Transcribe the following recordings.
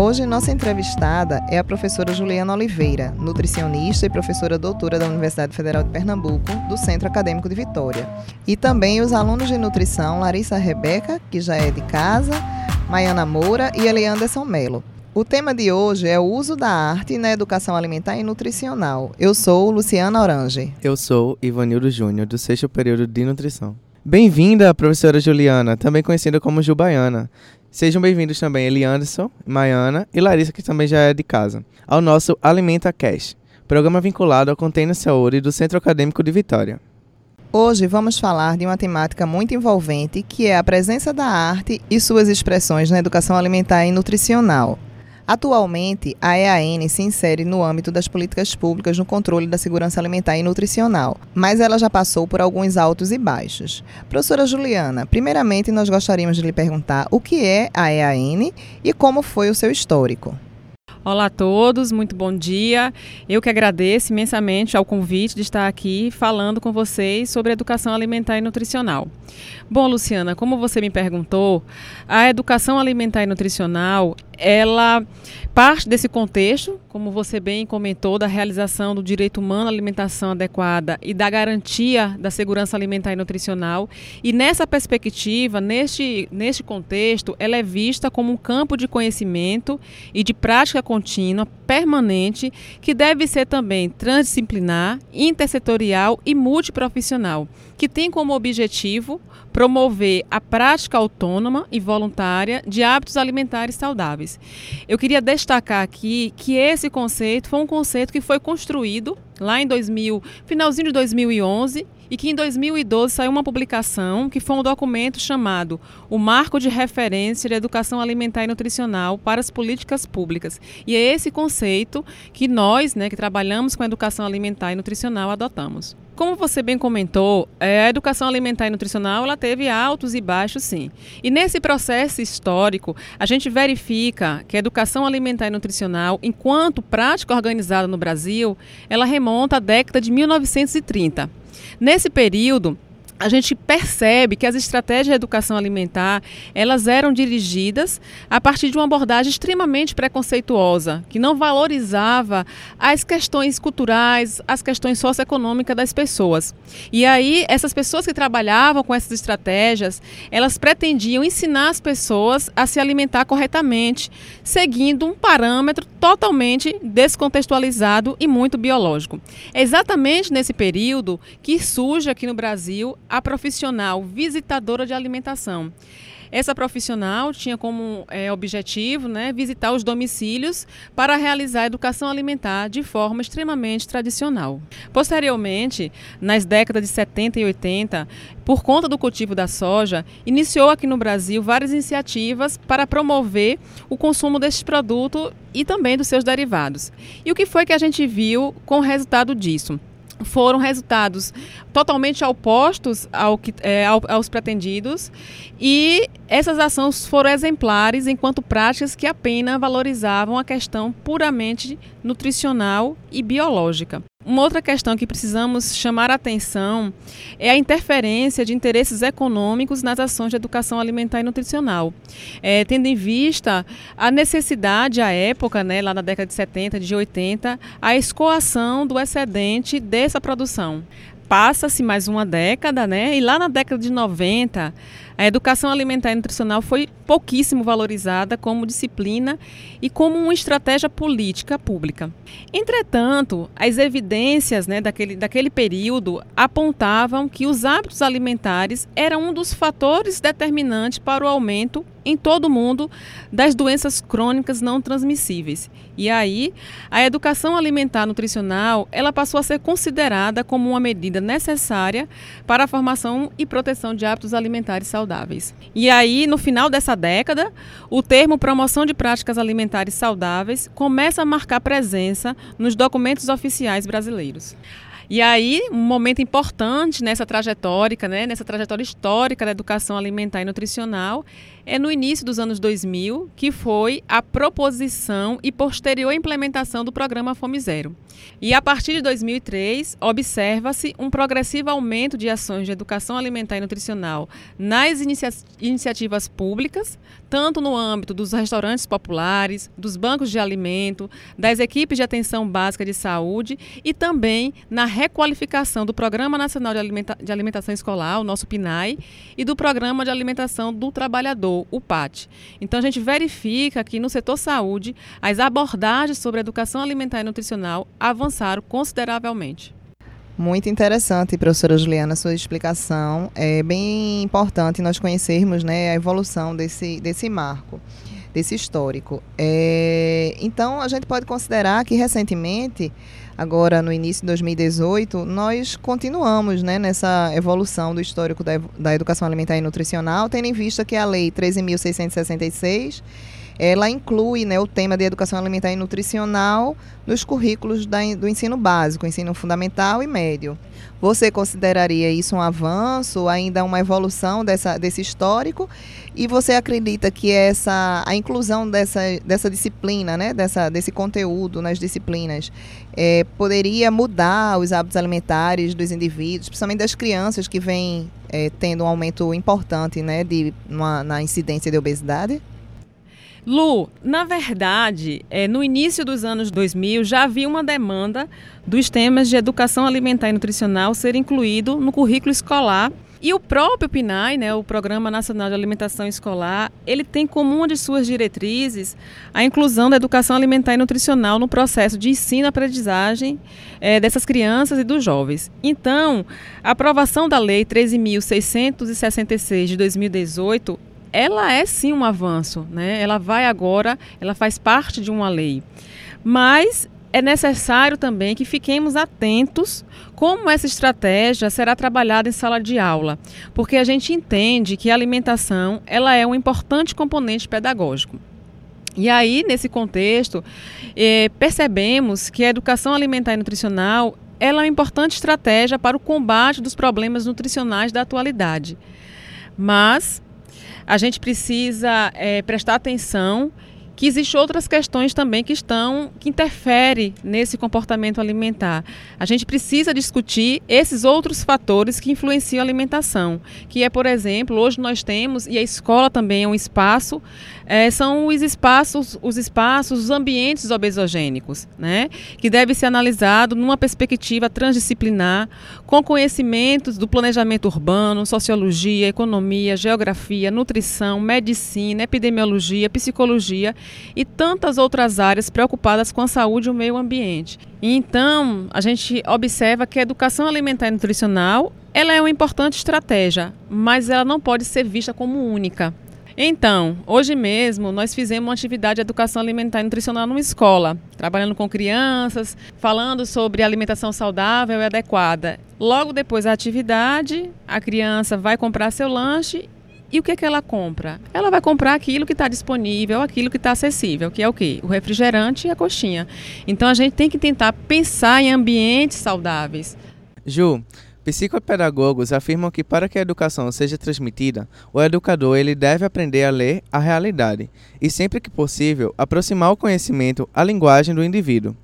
Hoje, nossa entrevistada é a professora Juliana Oliveira, nutricionista e professora doutora da Universidade Federal de Pernambuco, do Centro Acadêmico de Vitória. E também os alunos de nutrição Larissa Rebeca, que já é de casa, Maiana Moura e Elianderson Melo. O tema de hoje é o uso da arte na educação alimentar e nutricional. Eu sou Luciana Orange. Eu sou Ivanildo Júnior, do sexto período de nutrição. Bem-vinda, professora Juliana, também conhecida como Jubaiana. Sejam bem-vindos também Eli Anderson, Maiana e Larissa, que também já é de casa, ao nosso Alimenta Cash, programa vinculado ao Container Saúde do Centro Acadêmico de Vitória. Hoje vamos falar de uma temática muito envolvente, que é a presença da arte e suas expressões na educação alimentar e nutricional. Atualmente, a EAN se insere no âmbito das políticas públicas no controle da segurança alimentar e nutricional, mas ela já passou por alguns altos e baixos. Professora Juliana, primeiramente nós gostaríamos de lhe perguntar o que é a EAN e como foi o seu histórico. Olá a todos, muito bom dia. Eu que agradeço imensamente ao convite de estar aqui falando com vocês sobre educação alimentar e nutricional. Bom, Luciana, como você me perguntou, a educação alimentar e nutricional ela parte desse contexto, como você bem comentou, da realização do direito humano à alimentação adequada e da garantia da segurança alimentar e nutricional. E nessa perspectiva, neste, neste contexto, ela é vista como um campo de conhecimento e de prática contínua, permanente, que deve ser também transdisciplinar, intersetorial e multiprofissional, que tem como objetivo promover a prática autônoma e voluntária de hábitos alimentares saudáveis. Eu queria destacar aqui que esse conceito foi um conceito que foi construído lá em 2000, finalzinho de 2011, e que em 2012 saiu uma publicação que foi um documento chamado O Marco de Referência de Educação Alimentar e Nutricional para as Políticas Públicas. E é esse conceito que nós, né, que trabalhamos com educação alimentar e nutricional, adotamos. Como você bem comentou, é, a educação alimentar e nutricional ela teve altos e baixos, sim. E nesse processo histórico, a gente verifica que a educação alimentar e nutricional, enquanto prática organizada no Brasil, ela remonta à década de 1930. Nesse período, a gente percebe que as estratégias de educação alimentar elas eram dirigidas a partir de uma abordagem extremamente preconceituosa, que não valorizava as questões culturais, as questões socioeconômicas das pessoas. E aí essas pessoas que trabalhavam com essas estratégias, elas pretendiam ensinar as pessoas a se alimentar corretamente, seguindo um parâmetro totalmente descontextualizado e muito biológico. É exatamente nesse período que surge aqui no Brasil a profissional visitadora de alimentação. Essa profissional tinha como é, objetivo né, visitar os domicílios para realizar a educação alimentar de forma extremamente tradicional. Posteriormente, nas décadas de 70 e 80, por conta do cultivo da soja, iniciou aqui no Brasil várias iniciativas para promover o consumo deste produto e também dos seus derivados. E o que foi que a gente viu com o resultado disso? Foram resultados totalmente opostos ao que, é, ao, aos pretendidos e essas ações foram exemplares enquanto práticas que apenas valorizavam a questão puramente nutricional e biológica. Uma outra questão que precisamos chamar a atenção é a interferência de interesses econômicos nas ações de educação alimentar e nutricional, é, tendo em vista a necessidade, à época, né, lá na década de 70, de 80, a escoação do excedente dessa produção. Passa-se mais uma década, né, e lá na década de 90, a educação alimentar e nutricional foi pouquíssimo valorizada como disciplina e como uma estratégia política pública. Entretanto, as evidências né, daquele, daquele período apontavam que os hábitos alimentares eram um dos fatores determinantes para o aumento em todo o mundo das doenças crônicas não transmissíveis. E aí, a educação alimentar nutricional, ela passou a ser considerada como uma medida necessária para a formação e proteção de hábitos alimentares saudáveis. E aí, no final dessa década, o termo promoção de práticas alimentares saudáveis começa a marcar presença nos documentos oficiais brasileiros. E aí, um momento importante nessa trajetória, né, nessa trajetória histórica da educação alimentar e nutricional, é no início dos anos 2000, que foi a proposição e posterior implementação do programa Fome Zero. E a partir de 2003, observa-se um progressivo aumento de ações de educação alimentar e nutricional nas inicia iniciativas públicas, tanto no âmbito dos restaurantes populares, dos bancos de alimento, das equipes de atenção básica de saúde e também na requalificação do Programa Nacional de, Alimenta de Alimentação Escolar, o nosso PNAE, e do Programa de Alimentação do Trabalhador, o PAT. Então a gente verifica que no setor saúde as abordagens sobre educação alimentar e nutricional avançaram consideravelmente. Muito interessante, professora Juliana, sua explicação. É bem importante nós conhecermos né, a evolução desse, desse marco, desse histórico. É, então, a gente pode considerar que recentemente, agora no início de 2018, nós continuamos né, nessa evolução do histórico da, da educação alimentar e nutricional, tendo em vista que a Lei 13.666 ela inclui né, o tema de educação alimentar e nutricional nos currículos da, do ensino básico, ensino fundamental e médio. Você consideraria isso um avanço, ainda uma evolução dessa, desse histórico? E você acredita que essa, a inclusão dessa, dessa disciplina, né, dessa, desse conteúdo nas disciplinas, é, poderia mudar os hábitos alimentares dos indivíduos, principalmente das crianças que vêm é, tendo um aumento importante né, de, uma, na incidência de obesidade? Lu, na verdade, é, no início dos anos 2000 já havia uma demanda dos temas de educação alimentar e nutricional ser incluído no currículo escolar e o próprio PNAE, né, o Programa Nacional de Alimentação Escolar, ele tem como uma de suas diretrizes a inclusão da educação alimentar e nutricional no processo de ensino-aprendizagem é, dessas crianças e dos jovens. Então, a aprovação da Lei 13.666 de 2018 ela é sim um avanço, né? Ela vai agora, ela faz parte de uma lei. Mas é necessário também que fiquemos atentos como essa estratégia será trabalhada em sala de aula, porque a gente entende que a alimentação ela é um importante componente pedagógico. E aí, nesse contexto, eh, percebemos que a educação alimentar e nutricional ela é uma importante estratégia para o combate dos problemas nutricionais da atualidade. Mas a gente precisa é, prestar atenção que existem outras questões também que estão que interferem nesse comportamento alimentar. A gente precisa discutir esses outros fatores que influenciam a alimentação, que é, por exemplo, hoje nós temos e a escola também é um espaço, é, são os espaços, os espaços, os ambientes obesogênicos, né, que deve ser analisado numa perspectiva transdisciplinar, com conhecimentos do planejamento urbano, sociologia, economia, geografia, nutrição, medicina, epidemiologia, psicologia e tantas outras áreas preocupadas com a saúde e o meio ambiente. Então, a gente observa que a educação alimentar e nutricional ela é uma importante estratégia, mas ela não pode ser vista como única. Então, hoje mesmo nós fizemos uma atividade de educação alimentar e nutricional numa escola, trabalhando com crianças, falando sobre alimentação saudável e adequada. Logo depois da atividade, a criança vai comprar seu lanche e o que, é que ela compra? Ela vai comprar aquilo que está disponível, aquilo que está acessível, que é o quê? O refrigerante e a coxinha. Então a gente tem que tentar pensar em ambientes saudáveis. Ju, psicopedagogos afirmam que para que a educação seja transmitida, o educador ele deve aprender a ler a realidade e sempre que possível aproximar o conhecimento à linguagem do indivíduo.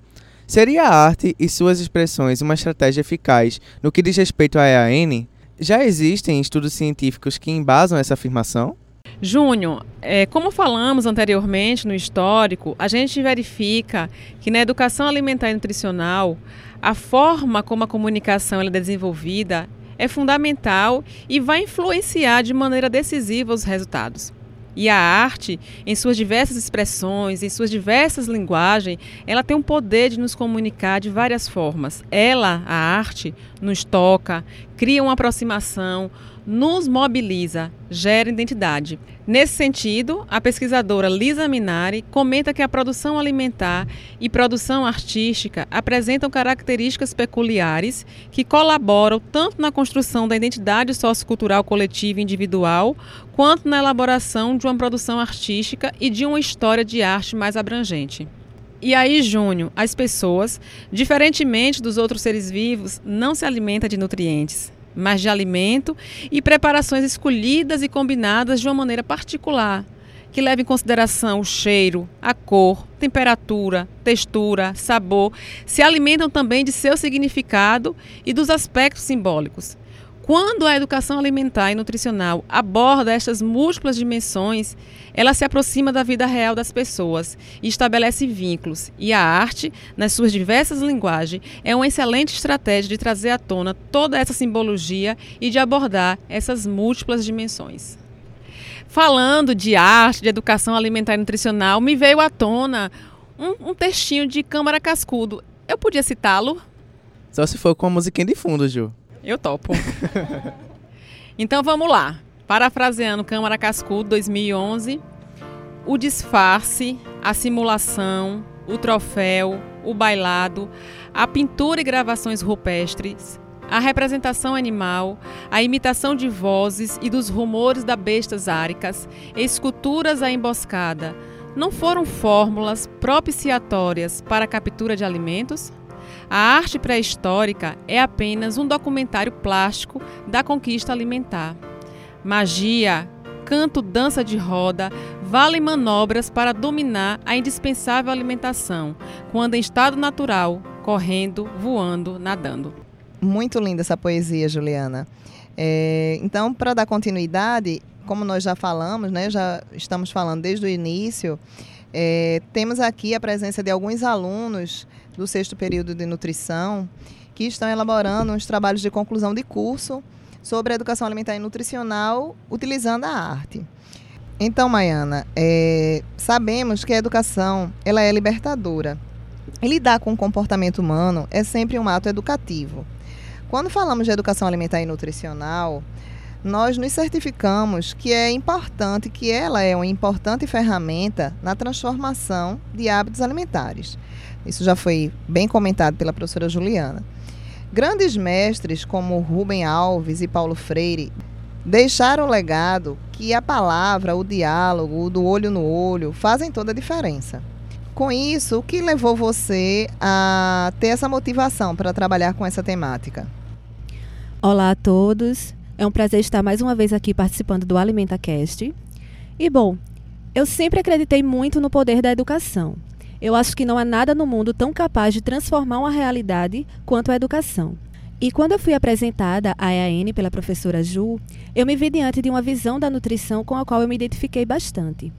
Seria a arte e suas expressões uma estratégia eficaz no que diz respeito à EAN? Já existem estudos científicos que embasam essa afirmação? Júnior, é, como falamos anteriormente no histórico, a gente verifica que na educação alimentar e nutricional, a forma como a comunicação é desenvolvida é fundamental e vai influenciar de maneira decisiva os resultados. E a arte, em suas diversas expressões, em suas diversas linguagens, ela tem um poder de nos comunicar de várias formas. Ela, a arte, nos toca, cria uma aproximação, nos mobiliza, gera identidade. Nesse sentido, a pesquisadora Lisa Minari comenta que a produção alimentar e produção artística apresentam características peculiares que colaboram tanto na construção da identidade sociocultural coletiva e individual, quanto na elaboração de uma produção artística e de uma história de arte mais abrangente. E aí, Júnior, as pessoas, diferentemente dos outros seres vivos, não se alimentam de nutrientes, mas de alimento e preparações escolhidas e combinadas de uma maneira particular, que leva em consideração o cheiro, a cor, temperatura, textura, sabor, se alimentam também de seu significado e dos aspectos simbólicos. Quando a educação alimentar e nutricional aborda estas múltiplas dimensões, ela se aproxima da vida real das pessoas e estabelece vínculos. E a arte, nas suas diversas linguagens, é uma excelente estratégia de trazer à tona toda essa simbologia e de abordar essas múltiplas dimensões. Falando de arte, de educação alimentar e nutricional, me veio à tona um, um textinho de Câmara Cascudo. Eu podia citá-lo? Só se for com a musiquinha de fundo, Ju. Eu topo. então vamos lá. Parafraseando Câmara Cascudo 2011, o disfarce, a simulação, o troféu, o bailado, a pintura e gravações rupestres, a representação animal, a imitação de vozes e dos rumores das bestas áricas, esculturas à emboscada, não foram fórmulas propiciatórias para a captura de alimentos? A arte pré-histórica é apenas um documentário plástico da conquista alimentar. Magia, canto, dança de roda valem manobras para dominar a indispensável alimentação, quando em estado natural, correndo, voando, nadando. Muito linda essa poesia, Juliana. É, então, para dar continuidade, como nós já falamos, né, já estamos falando desde o início, é, temos aqui a presença de alguns alunos do sexto período de nutrição que estão elaborando uns trabalhos de conclusão de curso sobre a educação alimentar e nutricional utilizando a arte. Então, Maiana, é, sabemos que a educação ela é libertadora. Lidar com o comportamento humano é sempre um ato educativo. Quando falamos de educação alimentar e nutricional, nós nos certificamos que é importante, que ela é uma importante ferramenta na transformação de hábitos alimentares. Isso já foi bem comentado pela professora Juliana. Grandes mestres como Rubem Alves e Paulo Freire deixaram o legado que a palavra, o diálogo, o do olho no olho fazem toda a diferença. Com isso, o que levou você a ter essa motivação para trabalhar com essa temática? Olá a todos. É um prazer estar mais uma vez aqui participando do AlimentaCast. E bom, eu sempre acreditei muito no poder da educação. Eu acho que não há nada no mundo tão capaz de transformar uma realidade quanto a educação. E quando eu fui apresentada à EAN pela professora Ju, eu me vi diante de uma visão da nutrição com a qual eu me identifiquei bastante.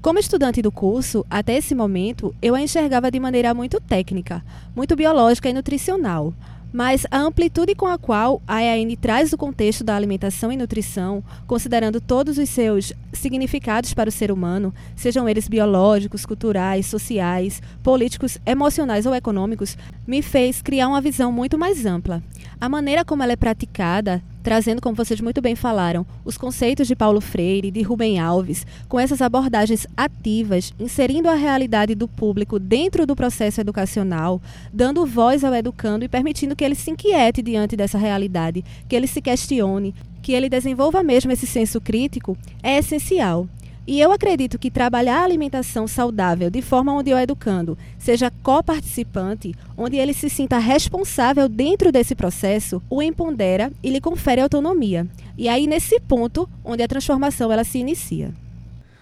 Como estudante do curso, até esse momento, eu a enxergava de maneira muito técnica, muito biológica e nutricional, mas a amplitude com a qual a EAN traz o contexto da alimentação e nutrição, considerando todos os seus significados para o ser humano, sejam eles biológicos, culturais, sociais, políticos, emocionais ou econômicos, me fez criar uma visão muito mais ampla. A maneira como ela é praticada trazendo, como vocês muito bem falaram, os conceitos de Paulo Freire, de Rubem Alves, com essas abordagens ativas, inserindo a realidade do público dentro do processo educacional, dando voz ao educando e permitindo que ele se inquiete diante dessa realidade, que ele se questione, que ele desenvolva mesmo esse senso crítico, é essencial. E eu acredito que trabalhar a alimentação saudável de forma onde o educando seja coparticipante, onde ele se sinta responsável dentro desse processo, o empodera e lhe confere autonomia. E aí nesse ponto onde a transformação ela se inicia.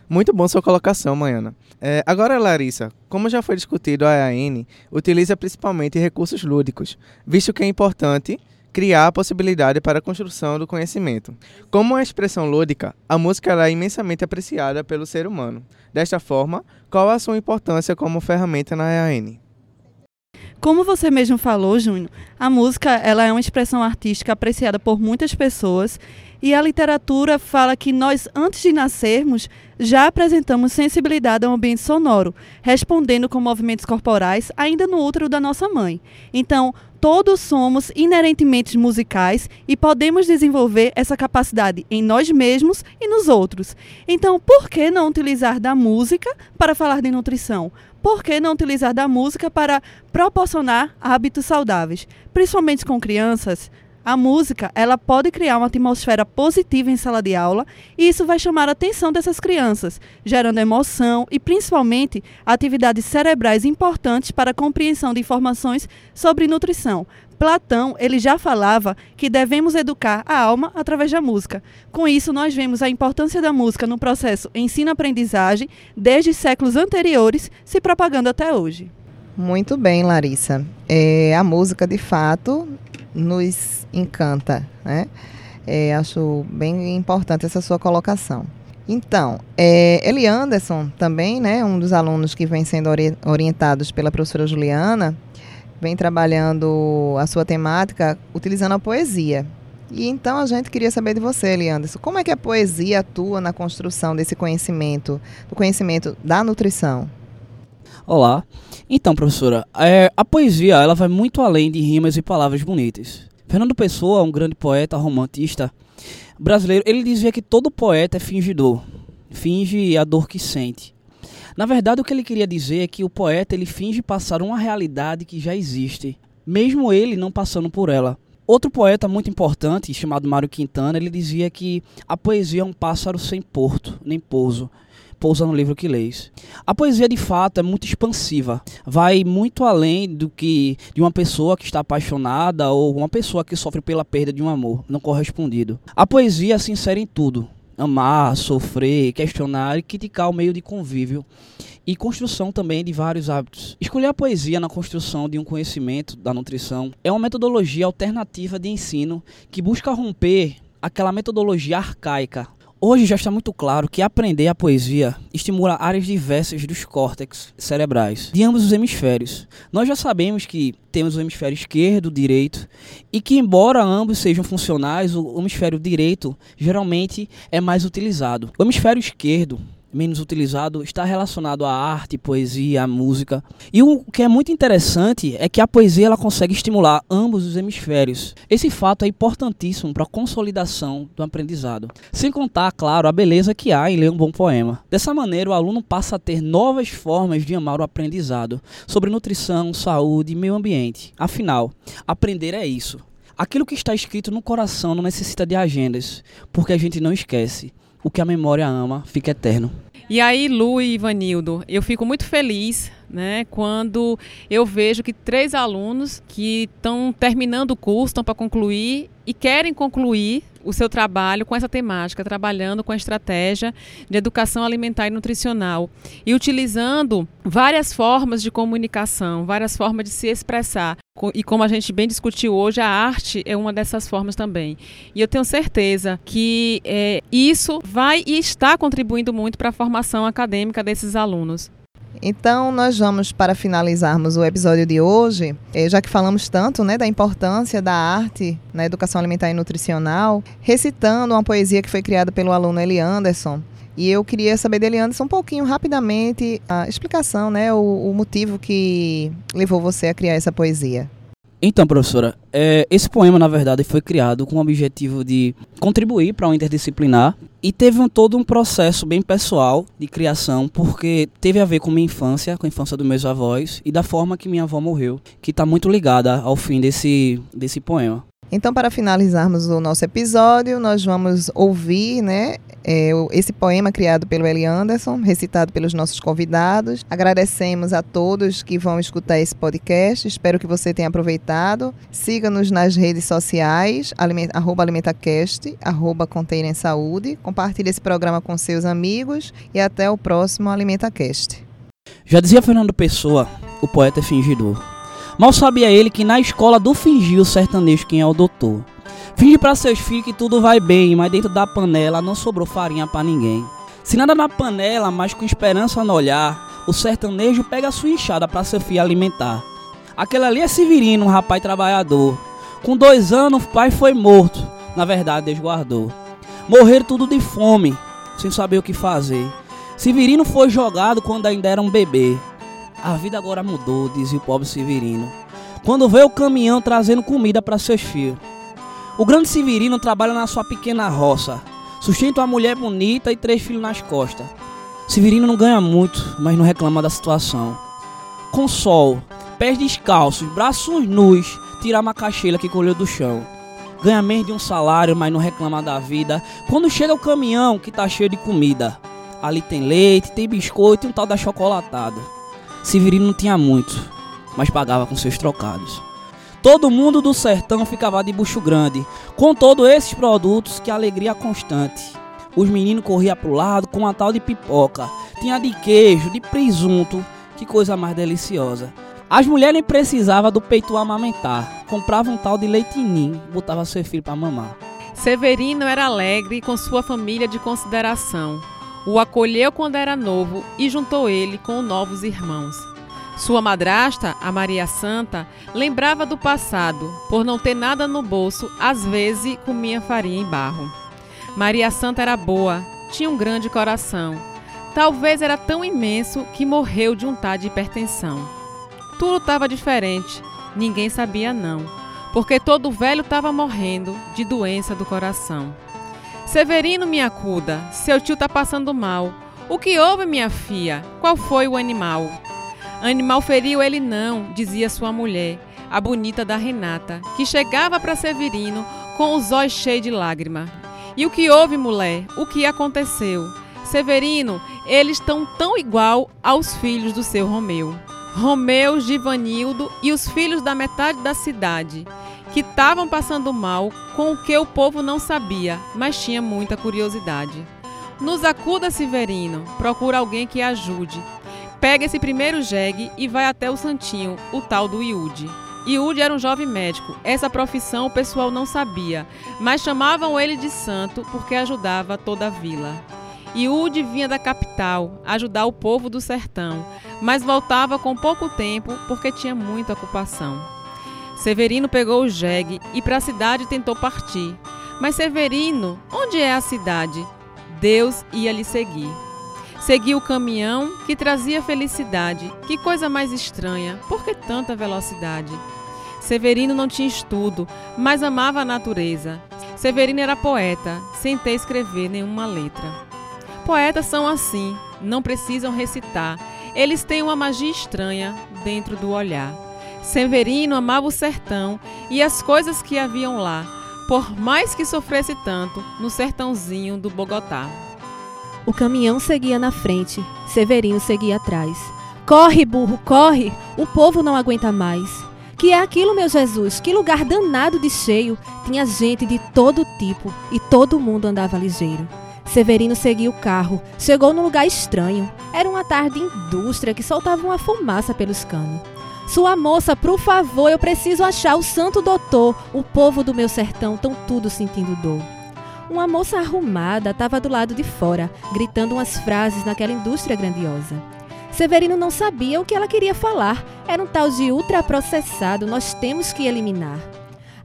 Muito bom sua colocação, Maiana. É, agora, Larissa, como já foi discutido, a EAN utiliza principalmente recursos lúdicos, visto que é importante criar a possibilidade para a construção do conhecimento. Como uma expressão lúdica, a música é imensamente apreciada pelo ser humano. Desta forma, qual a sua importância como ferramenta na EAN? Como você mesmo falou, Júnior, a música ela é uma expressão artística apreciada por muitas pessoas e a literatura fala que nós, antes de nascermos, já apresentamos sensibilidade ao ambiente sonoro, respondendo com movimentos corporais ainda no útero da nossa mãe. Então, todos somos inerentemente musicais e podemos desenvolver essa capacidade em nós mesmos e nos outros. Então, por que não utilizar da música para falar de nutrição? Por que não utilizar da música para proporcionar hábitos saudáveis? Principalmente com crianças, a música, ela pode criar uma atmosfera positiva em sala de aula e isso vai chamar a atenção dessas crianças, gerando emoção e principalmente atividades cerebrais importantes para a compreensão de informações sobre nutrição. Platão, ele já falava que devemos educar a alma através da música. Com isso, nós vemos a importância da música no processo ensino-aprendizagem desde séculos anteriores, se propagando até hoje. Muito bem, Larissa. É, a música, de fato, nos encanta, né? É, acho bem importante essa sua colocação. Então, é, Eli Anderson também, né, um dos alunos que vem sendo ori orientados pela professora Juliana, vem trabalhando a sua temática utilizando a poesia. E então a gente queria saber de você, Eli Anderson, como é que a poesia atua na construção desse conhecimento, do conhecimento da nutrição? Olá. Então, professora, é, a poesia ela vai muito além de rimas e palavras bonitas. Fernando Pessoa, um grande poeta romantista brasileiro, ele dizia que todo poeta é fingidor, finge a dor que sente. Na verdade, o que ele queria dizer é que o poeta ele finge passar uma realidade que já existe, mesmo ele não passando por ela. Outro poeta muito importante, chamado Mário Quintana, ele dizia que a poesia é um pássaro sem porto, nem pouso pousa no livro que lês. A poesia, de fato, é muito expansiva. Vai muito além do que de uma pessoa que está apaixonada ou uma pessoa que sofre pela perda de um amor não correspondido. A poesia se insere em tudo. Amar, sofrer, questionar e criticar o meio de convívio e construção também de vários hábitos. Escolher a poesia na construção de um conhecimento da nutrição é uma metodologia alternativa de ensino que busca romper aquela metodologia arcaica Hoje já está muito claro que aprender a poesia estimula áreas diversas dos córtex cerebrais de ambos os hemisférios. Nós já sabemos que temos o hemisfério esquerdo, direito, e que embora ambos sejam funcionais, o hemisfério direito geralmente é mais utilizado. O hemisfério esquerdo menos utilizado está relacionado à arte, poesia, à música. E o que é muito interessante é que a poesia ela consegue estimular ambos os hemisférios. Esse fato é importantíssimo para a consolidação do aprendizado. Sem contar, claro, a beleza que há em ler um bom poema. Dessa maneira, o aluno passa a ter novas formas de amar o aprendizado sobre nutrição, saúde e meio ambiente. Afinal, aprender é isso. Aquilo que está escrito no coração não necessita de agendas, porque a gente não esquece o que a memória ama fica eterno. E aí, Lu e Ivanildo, eu fico muito feliz né, quando eu vejo que três alunos que estão terminando o curso, estão para concluir e querem concluir o seu trabalho com essa temática, trabalhando com a estratégia de educação alimentar e nutricional e utilizando várias formas de comunicação, várias formas de se expressar. E como a gente bem discutiu hoje, a arte é uma dessas formas também. E eu tenho certeza que é, isso vai e está contribuindo muito para a formação acadêmica desses alunos. Então, nós vamos, para finalizarmos o episódio de hoje, eh, já que falamos tanto né, da importância da arte na educação alimentar e nutricional, recitando uma poesia que foi criada pelo aluno Eli Anderson. E eu queria saber dele, Anderson, um pouquinho, rapidamente, a explicação, né, o, o motivo que levou você a criar essa poesia. Então, professora, é, esse poema, na verdade, foi criado com o objetivo de contribuir para o interdisciplinar e teve um, todo um processo bem pessoal de criação, porque teve a ver com minha infância, com a infância dos meus avós e da forma que minha avó morreu, que está muito ligada ao fim desse, desse poema. Então, para finalizarmos o nosso episódio, nós vamos ouvir né, é, esse poema criado pelo Eli Anderson, recitado pelos nossos convidados. Agradecemos a todos que vão escutar esse podcast. Espero que você tenha aproveitado. Siga-nos nas redes sociais, aliment, arroba AlimentaCast, arroba Container Saúde. Compartilhe esse programa com seus amigos e até o próximo AlimentaCast. Já dizia Fernando Pessoa, o poeta é fingidor. Mal sabia ele que na escola do fingir o sertanejo quem é o doutor. Finge para seus filhos que tudo vai bem, mas dentro da panela não sobrou farinha para ninguém. Se nada na panela, mas com esperança no olhar, o sertanejo pega a sua enxada para seu filho alimentar. Aquele ali é Severino, um rapaz trabalhador. Com dois anos, o pai foi morto. Na verdade, Deus guardou. Morreram tudo de fome, sem saber o que fazer. Severino foi jogado quando ainda era um bebê. A vida agora mudou, dizia o pobre Severino. quando vê o caminhão trazendo comida para seus filhos. O grande Severino trabalha na sua pequena roça, sustenta uma mulher bonita e três filhos nas costas. Severino não ganha muito, mas não reclama da situação. Com sol, pés descalços, braços nus, tira a macaxeira que colheu do chão. Ganha menos de um salário, mas não reclama da vida. Quando chega o caminhão que tá cheio de comida, ali tem leite, tem biscoito e um tal da chocolatada. Severino não tinha muito, mas pagava com seus trocados. Todo mundo do sertão ficava de bucho grande, com todos esses produtos que alegria constante. Os meninos corriam pro lado com uma tal de pipoca, tinha de queijo, de presunto, que coisa mais deliciosa. As mulheres nem precisavam do peito amamentar, compravam um tal de leitinho, botava seu filho para mamar. Severino era alegre com sua família de consideração. O acolheu quando era novo e juntou ele com novos irmãos. Sua madrasta, a Maria Santa, lembrava do passado, por não ter nada no bolso, às vezes comia farinha em barro. Maria Santa era boa, tinha um grande coração. Talvez era tão imenso que morreu de um tá de hipertensão. Tudo estava diferente, ninguém sabia não, porque todo velho estava morrendo de doença do coração. Severino me acuda, seu tio tá passando mal. O que houve, minha filha? Qual foi o animal? Animal feriu ele não, dizia sua mulher, a bonita da Renata, que chegava para Severino com os olhos cheios de lágrima. E o que houve, mulher? O que aconteceu? Severino, eles estão tão igual aos filhos do seu Romeu. Romeu, Givanildo e os filhos da metade da cidade, que estavam passando mal com o que o povo não sabia, mas tinha muita curiosidade. Nos acuda, Severino, procura alguém que ajude. Pega esse primeiro jegue e vai até o Santinho, o tal do Iude. Iude era um jovem médico. Essa profissão o pessoal não sabia, mas chamavam ele de santo porque ajudava toda a vila. Iude vinha da capital ajudar o povo do sertão, mas voltava com pouco tempo porque tinha muita ocupação. Severino pegou o jegue e para a cidade tentou partir. Mas Severino, onde é a cidade? Deus ia lhe seguir. Seguiu o caminhão que trazia felicidade. Que coisa mais estranha, por que tanta velocidade? Severino não tinha estudo, mas amava a natureza. Severino era poeta, sem ter escrever nenhuma letra. Poetas são assim, não precisam recitar. Eles têm uma magia estranha dentro do olhar. Severino amava o sertão e as coisas que haviam lá, por mais que sofresse tanto no sertãozinho do Bogotá. O caminhão seguia na frente, Severino seguia atrás. Corre, burro, corre! O povo não aguenta mais. Que é aquilo, meu Jesus? Que lugar danado de cheio! Tinha gente de todo tipo e todo mundo andava ligeiro. Severino seguia o carro, chegou num lugar estranho. Era uma tarde de indústria que soltava uma fumaça pelos canos. Sua moça, por favor, eu preciso achar o santo doutor. O povo do meu sertão estão tudo sentindo dor. Uma moça arrumada estava do lado de fora, gritando umas frases naquela indústria grandiosa. Severino não sabia o que ela queria falar. Era um tal de ultraprocessado, nós temos que eliminar.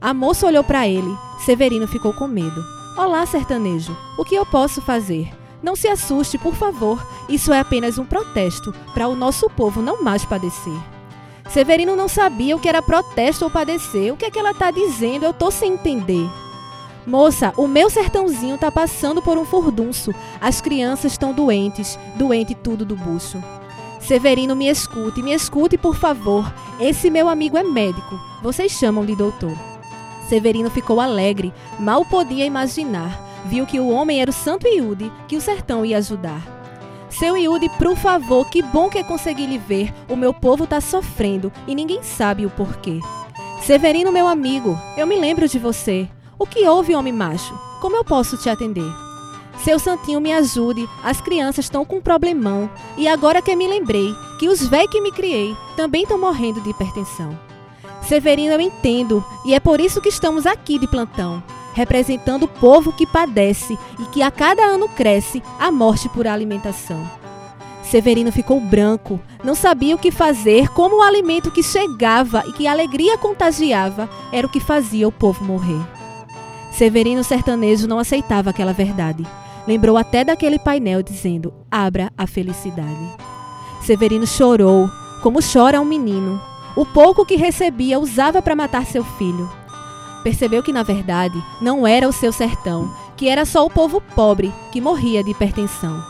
A moça olhou para ele. Severino ficou com medo. Olá, sertanejo. O que eu posso fazer? Não se assuste, por favor. Isso é apenas um protesto para o nosso povo não mais padecer. Severino não sabia o que era protesto ou padecer. O que é que ela está dizendo? Eu tô sem entender. Moça, o meu sertãozinho tá passando por um furdunço. As crianças estão doentes, doente tudo do bucho. Severino, me escute, me escute, por favor. Esse meu amigo é médico. Vocês chamam de doutor. Severino ficou alegre, mal podia imaginar. Viu que o homem era o Santo Iude, que o sertão ia ajudar. Seu Iude, por favor, que bom que consegui lhe ver. O meu povo tá sofrendo e ninguém sabe o porquê. Severino, meu amigo, eu me lembro de você. O que houve, homem macho? Como eu posso te atender? Seu santinho me ajude, as crianças estão com um problemão. E agora que me lembrei que os véi que me criei também estão morrendo de hipertensão. Severino, eu entendo, e é por isso que estamos aqui de plantão, representando o povo que padece e que a cada ano cresce a morte por alimentação. Severino ficou branco, não sabia o que fazer, como o alimento que chegava e que a alegria contagiava era o que fazia o povo morrer. Severino sertanejo não aceitava aquela verdade. Lembrou até daquele painel dizendo: Abra a felicidade. Severino chorou, como chora um menino. O pouco que recebia usava para matar seu filho. Percebeu que, na verdade, não era o seu sertão, que era só o povo pobre que morria de hipertensão.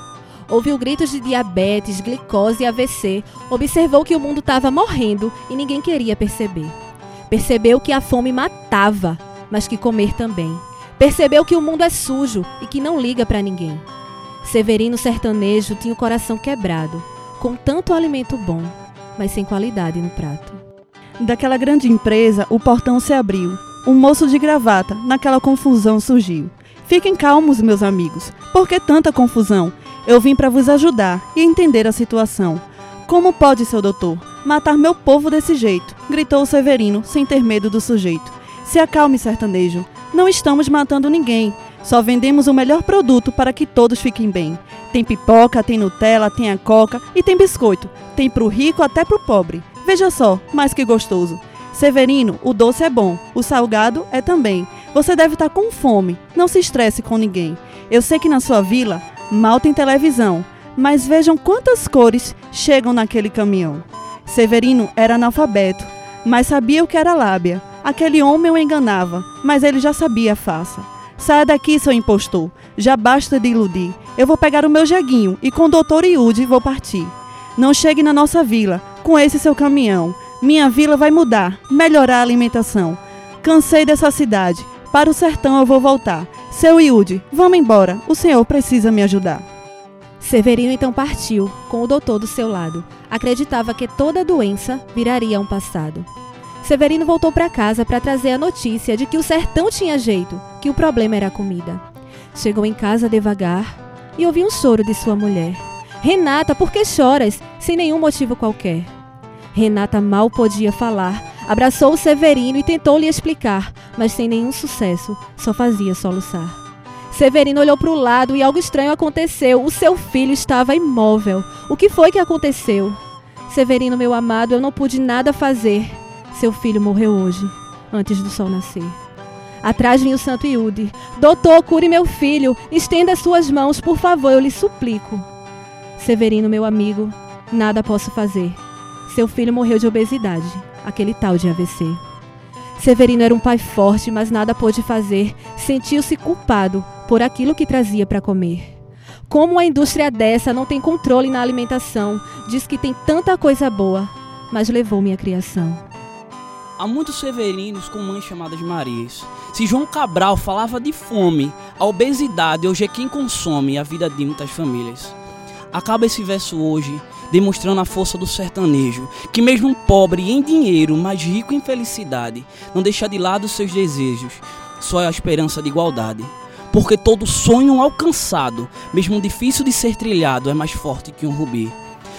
Ouviu gritos de diabetes, glicose e AVC. Observou que o mundo estava morrendo e ninguém queria perceber. Percebeu que a fome matava, mas que comer também. Percebeu que o mundo é sujo e que não liga para ninguém. Severino sertanejo tinha o coração quebrado, com tanto alimento bom, mas sem qualidade no prato. Daquela grande empresa, o portão se abriu. Um moço de gravata, naquela confusão, surgiu. Fiquem calmos, meus amigos. Por que tanta confusão? Eu vim para vos ajudar e entender a situação. Como pode, seu doutor, matar meu povo desse jeito? gritou o Severino, sem ter medo do sujeito. Se acalme, sertanejo. Não estamos matando ninguém. Só vendemos o melhor produto para que todos fiquem bem. Tem pipoca, tem Nutella, tem a coca e tem biscoito. Tem pro rico até pro pobre. Veja só, mais que gostoso. Severino, o doce é bom, o salgado é também. Você deve estar com fome, não se estresse com ninguém. Eu sei que na sua vila mal tem televisão, mas vejam quantas cores chegam naquele caminhão. Severino era analfabeto, mas sabia o que era lábia. Aquele homem o enganava, mas ele já sabia a faça. Saia daqui, seu impostor. Já basta de iludir. Eu vou pegar o meu jeguinho e com o doutor Iude vou partir. Não chegue na nossa vila com esse seu caminhão. Minha vila vai mudar, melhorar a alimentação. Cansei dessa cidade. Para o sertão eu vou voltar. Seu Iude, vamos embora. O senhor precisa me ajudar. Severino então partiu, com o doutor do seu lado. Acreditava que toda doença viraria um passado. Severino voltou para casa para trazer a notícia de que o sertão tinha jeito, que o problema era a comida. Chegou em casa devagar e ouviu um choro de sua mulher. Renata, por que choras? Sem nenhum motivo qualquer. Renata mal podia falar. Abraçou o Severino e tentou lhe explicar, mas sem nenhum sucesso, só fazia soluçar. Severino olhou para o lado e algo estranho aconteceu. O seu filho estava imóvel. O que foi que aconteceu? Severino, meu amado, eu não pude nada fazer. Seu filho morreu hoje, antes do sol nascer. Atrás vinha o santo Iude. Doutor, cure meu filho. Estenda suas mãos, por favor, eu lhe suplico. Severino, meu amigo, nada posso fazer. Seu filho morreu de obesidade, aquele tal de AVC. Severino era um pai forte, mas nada pôde fazer. Sentiu-se culpado por aquilo que trazia para comer. Como uma indústria dessa não tem controle na alimentação, diz que tem tanta coisa boa, mas levou minha criação. Há muitos severinos com mães chamadas Marias. Se João Cabral falava de fome, a obesidade hoje é quem consome a vida de muitas famílias. Acaba esse verso hoje demonstrando a força do sertanejo, que mesmo pobre em dinheiro, mas rico em felicidade, não deixa de lado seus desejos, só é a esperança de igualdade. Porque todo sonho alcançado, mesmo difícil de ser trilhado, é mais forte que um rubi.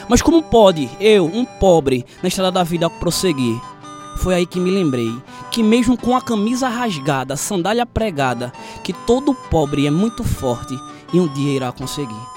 Mas como pode eu, um pobre, na estrada da vida prosseguir? Foi aí que me lembrei que mesmo com a camisa rasgada, a sandália pregada, que todo pobre é muito forte e um dia irá conseguir.